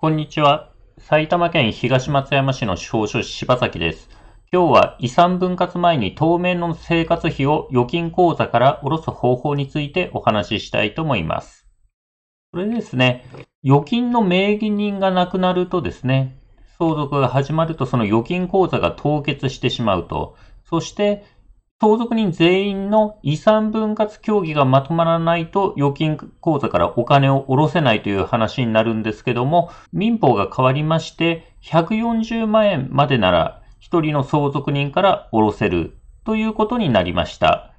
こんにちは。埼玉県東松山市の司法書士柴崎です。今日は遺産分割前に当面の生活費を預金口座から下ろす方法についてお話ししたいと思います。これですね、預金の名義人がなくなるとですね、相続が始まるとその預金口座が凍結してしまうと、そして相続人全員の遺産分割協議がまとまらないと預金口座からお金を下ろせないという話になるんですけども、民法が変わりまして、140万円までなら1人の相続人から下ろせるということになりました。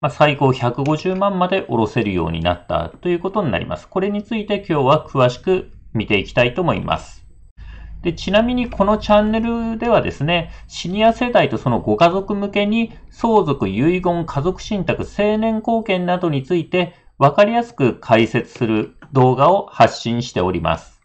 まあ、最高150万まで下ろせるようになったということになります。これについて今日は詳しく見ていきたいと思います。で、ちなみにこのチャンネルではですね、シニア世代とそのご家族向けに相続、遺言、家族信託、成年後見などについて分かりやすく解説する動画を発信しております。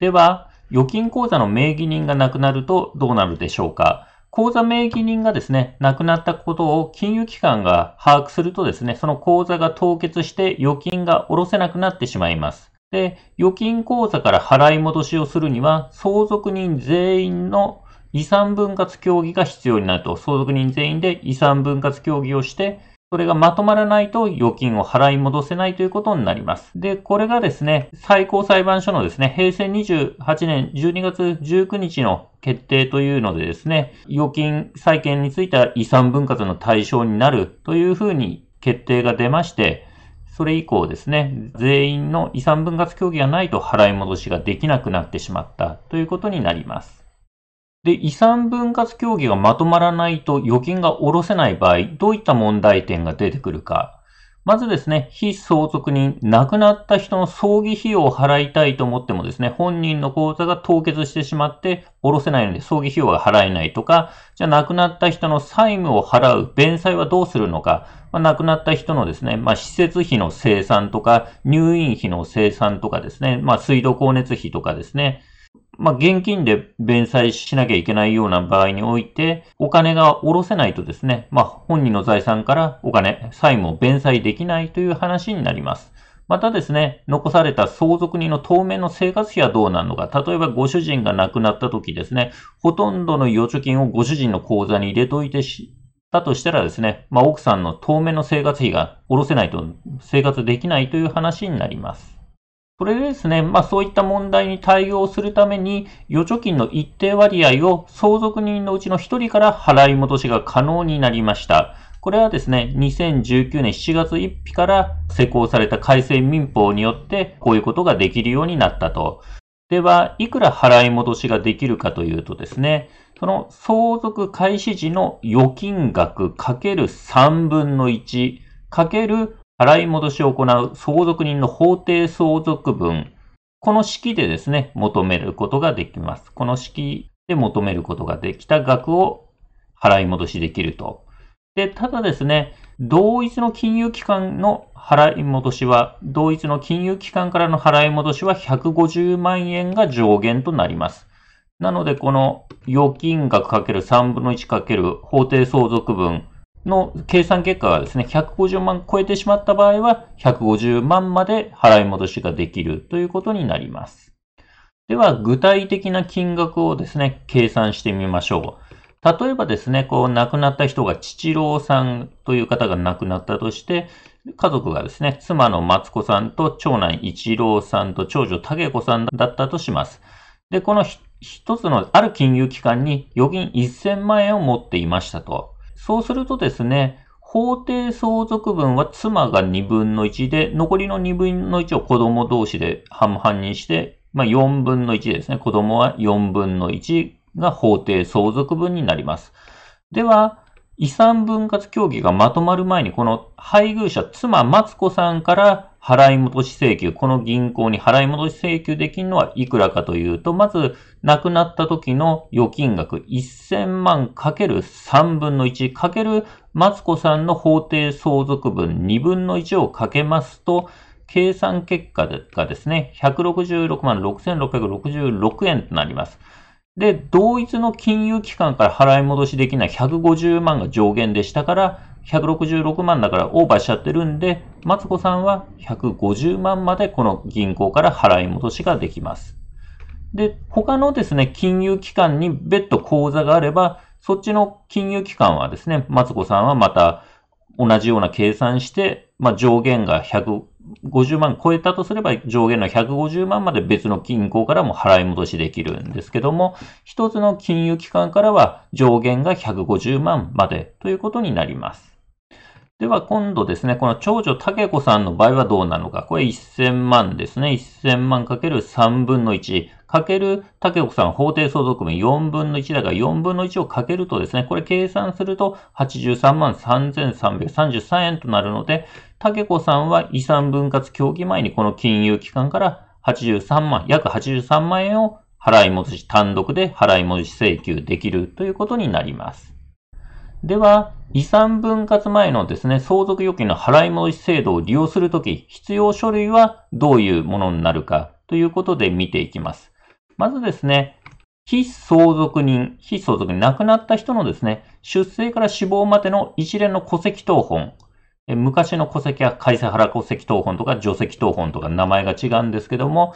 では、預金口座の名義人がなくなるとどうなるでしょうか？口座名義人がですね、亡くなったことを金融機関が把握するとですね、その口座が凍結して預金が下ろせなくなってしまいます。で、預金口座から払い戻しをするには、相続人全員の遺産分割協議が必要になると、相続人全員で遺産分割協議をして、それがまとまらないと預金を払い戻せないということになります。で、これがですね、最高裁判所のですね、平成28年12月19日の決定というのでですね、預金債権については遺産分割の対象になるというふうに決定が出まして、それ以降ですね、全員の遺産分割協議がないと払い戻しができなくなってしまったということになります。で、遺産分割協議がまとまらないと預金が下ろせない場合、どういった問題点が出てくるか。まずですね、非相続人、亡くなった人の葬儀費用を払いたいと思ってもですね、本人の口座が凍結してしまって下ろせないので葬儀費用が払えないとか、じゃあ亡くなった人の債務を払う弁済はどうするのか、まあ、亡くなった人のですね、まあ、施設費の生産とか、入院費の生産とかですね、まあ、水道光熱費とかですね、まあ、現金で弁済しなきゃいけないような場合において、お金が下ろせないとですね、まあ、本人の財産からお金、債務を弁済できないという話になります。またですね、残された相続人の当面の生活費はどうなるのか。例えばご主人が亡くなった時ですね、ほとんどの預貯金をご主人の口座に入れといてしたとしたらですね、まあ、奥さんの当面の生活費が下ろせないと生活できないという話になります。それでですね、まあそういった問題に対応するために、預貯金の一定割合を相続人のうちの一人から払い戻しが可能になりました。これはですね、2019年7月1日から施行された改正民法によってこういうことができるようになったと。では、いくら払い戻しができるかというとですね、その相続開始時の預金額かける3分の1かける払い戻しを行う相続人の法定相続分、この式でですね、求めることができます。この式で求めることができた額を払い戻しできると。で、ただですね、同一の金融機関の払い戻しは、同一の金融機関からの払い戻しは150万円が上限となります。なので、この預金額かける3分の1かける法定相続分の計算結果がですね、150万超えてしまった場合は、150万まで払い戻しができるということになります。では、具体的な金額をですね、計算してみましょう。例えばですね、こう亡くなった人が父郎さんという方が亡くなったとして、家族がですね、妻の松子さんと長男一郎さんと長女武子さんだったとします。で、この一つのある金融機関に預金1000万円を持っていましたと。そうするとですね、法定相続分は妻が2分の1で、残りの2分の1を子供同士で半々にして、まあ、4分の1ですね。子供は4分の1が法定相続分になります。では、遺産分割協議がまとまる前に、この配偶者、妻、マツコさんから払い戻し請求、この銀行に払い戻し請求できるのはいくらかというと、まず、亡くなった時の預金額1000万かける3分の1かけるマツコさんの法定相続分2分の1をかけますと、計算結果がですね、166万6666円となります。で、同一の金融機関から払い戻しできない150万が上限でしたから、166万だからオーバーしちゃってるんで、マツコさんは150万までこの銀行から払い戻しができます。で、他のですね、金融機関に別途口座があれば、そっちの金融機関はですね、マツコさんはまた同じような計算して、まあ、上限が150万超えたとすれば上限の150万まで別の銀行からも払い戻しできるんですけども、一つの金融機関からは上限が150万までということになります。では今度ですね、この長女竹子さんの場合はどうなのか。これ1000万ですね。1000万かける3分の1。かける竹子さん法定相続分4分の1だから4分の1をかけるとですね、これ計算すると83万3333円となるので、竹子さんは遺産分割協議前にこの金融機関から83万、約83万円を払い戻し、単独で払い戻し請求できるということになります。では、遺産分割前のですね、相続預金の払い戻し制度を利用するとき、必要書類はどういうものになるかということで見ていきます。まずですね、非相続人、非相続人、亡くなった人のですね、出生から死亡までの一連の戸籍謄本、昔の戸籍は改正原戸籍謄本とか除籍謄本とか名前が違うんですけども、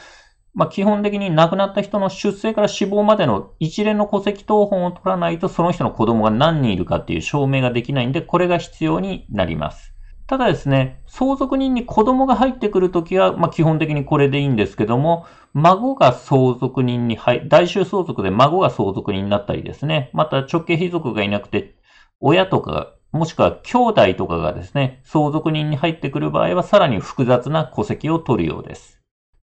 まあ、基本的に亡くなった人の出生から死亡までの一連の戸籍謄本を取らないとその人の子供が何人いるかっていう証明ができないんで、これが必要になります。ただですね、相続人に子供が入ってくるときは、まあ、基本的にこれでいいんですけども、孫が相続人に入、大衆相続で孫が相続人になったりですね、また直系卑族がいなくて、親とか、もしくは兄弟とかがですね、相続人に入ってくる場合は、さらに複雑な戸籍を取るようです。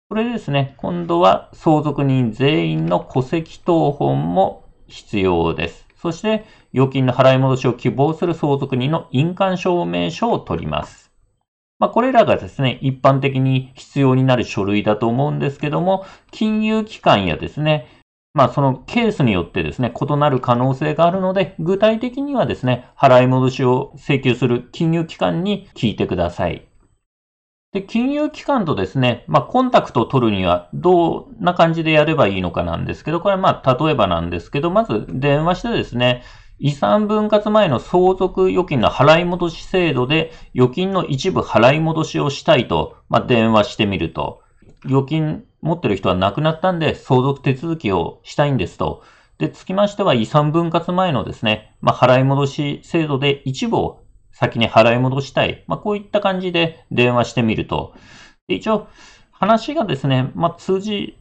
これですね、今度は相続人全員の戸籍謄本も必要です。そして、預金の払い戻しを希望する相続人の印鑑証明書を取ります。まあ、これらがですね、一般的に必要になる書類だと思うんですけども、金融機関やですね、まあ、そのケースによってですね、異なる可能性があるので、具体的にはですね、払い戻しを請求する金融機関に聞いてください。で、金融機関とですね、まあ、コンタクトを取るにはどんな感じでやればいいのかなんですけど、これはまあ、例えばなんですけど、まず電話してですね、遺産分割前の相続預金の払い戻し制度で預金の一部払い戻しをしたいと、まあ、電話してみると、預金持ってる人は亡くなったんで相続手続きをしたいんですと。で、つきましては遺産分割前のですね、まあ、払い戻し制度で一部を先に払い戻したい。まあ、こういった感じで電話してみると。一応、話がですね、まあ、通じ、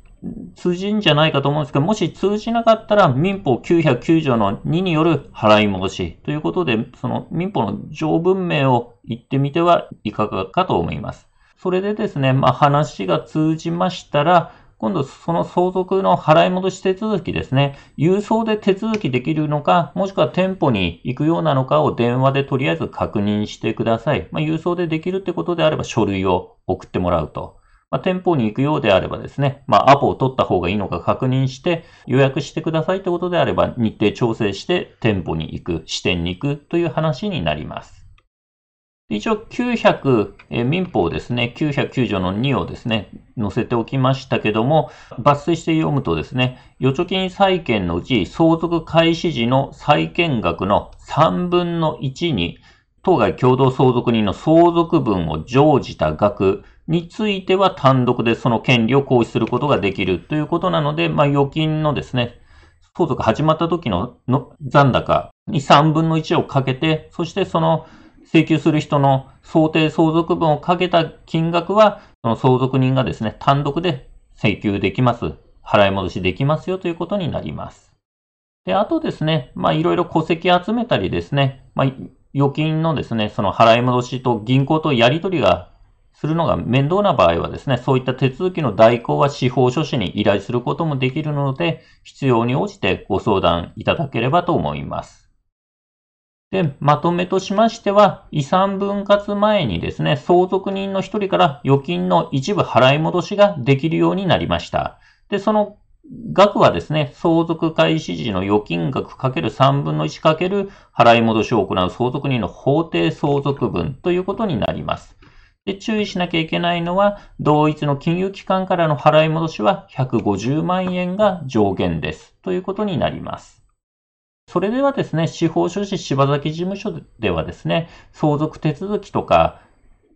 通じんじゃないかと思うんですけど、もし通じなかったら民法909条の2による払い戻しということで、その民法の条文名を言ってみてはいかがかと思います。それでですね、まあ、話が通じましたら、今度その相続の払い戻し手続きですね、郵送で手続きできるのか、もしくは店舗に行くようなのかを電話でとりあえず確認してください。まあ、郵送でできるってことであれば書類を送ってもらうと。まあ、店舗に行くようであればですね、まあ、アポを取った方がいいのか確認して予約してくださいってことであれば日程調整して店舗に行く、支店に行くという話になります。一応900、え民法ですね、909条の2をですね、載せておきましたけども、抜粋して読むとですね、預貯金債権のうち相続開始時の債権額の3分の1に、当該共同相続人の相続分を乗じた額については単独でその権利を行使することができるということなので、まあ、預金のですね、相続始まった時のの残高に3分の1をかけて、そしてその請求する人の想定相続分をかけた金額は、その相続人がですね、単独で請求できます。払い戻しできますよということになります。で、あとですね、まあいろいろ戸籍集めたりですね、まあ預金のですね、その払い戻しと銀行とやり取りがするのが面倒な場合はですね、そういった手続きの代行は司法書士に依頼することもできるので、必要に応じてご相談いただければと思います。で、まとめとしましては、遺産分割前にですね、相続人の一人から預金の一部払い戻しができるようになりました。で、その額はですね、相続開始時の預金額かける3分の1かける払い戻しを行う相続人の法定相続分ということになります。で、注意しなきゃいけないのは、同一の金融機関からの払い戻しは150万円が上限です。ということになります。それではですね、司法書士柴崎事務所ではですね、相続手続きとか、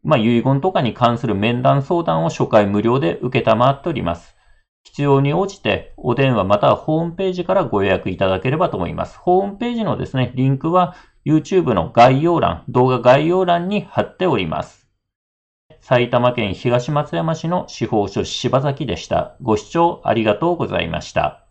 まあ、遺言とかに関する面談相談を初回無料で受けたまっております。必要に応じてお電話またはホームページからご予約いただければと思います。ホームページのですね、リンクは YouTube の概要欄、動画概要欄に貼っております。埼玉県東松山市の司法書士柴崎でした。ご視聴ありがとうございました。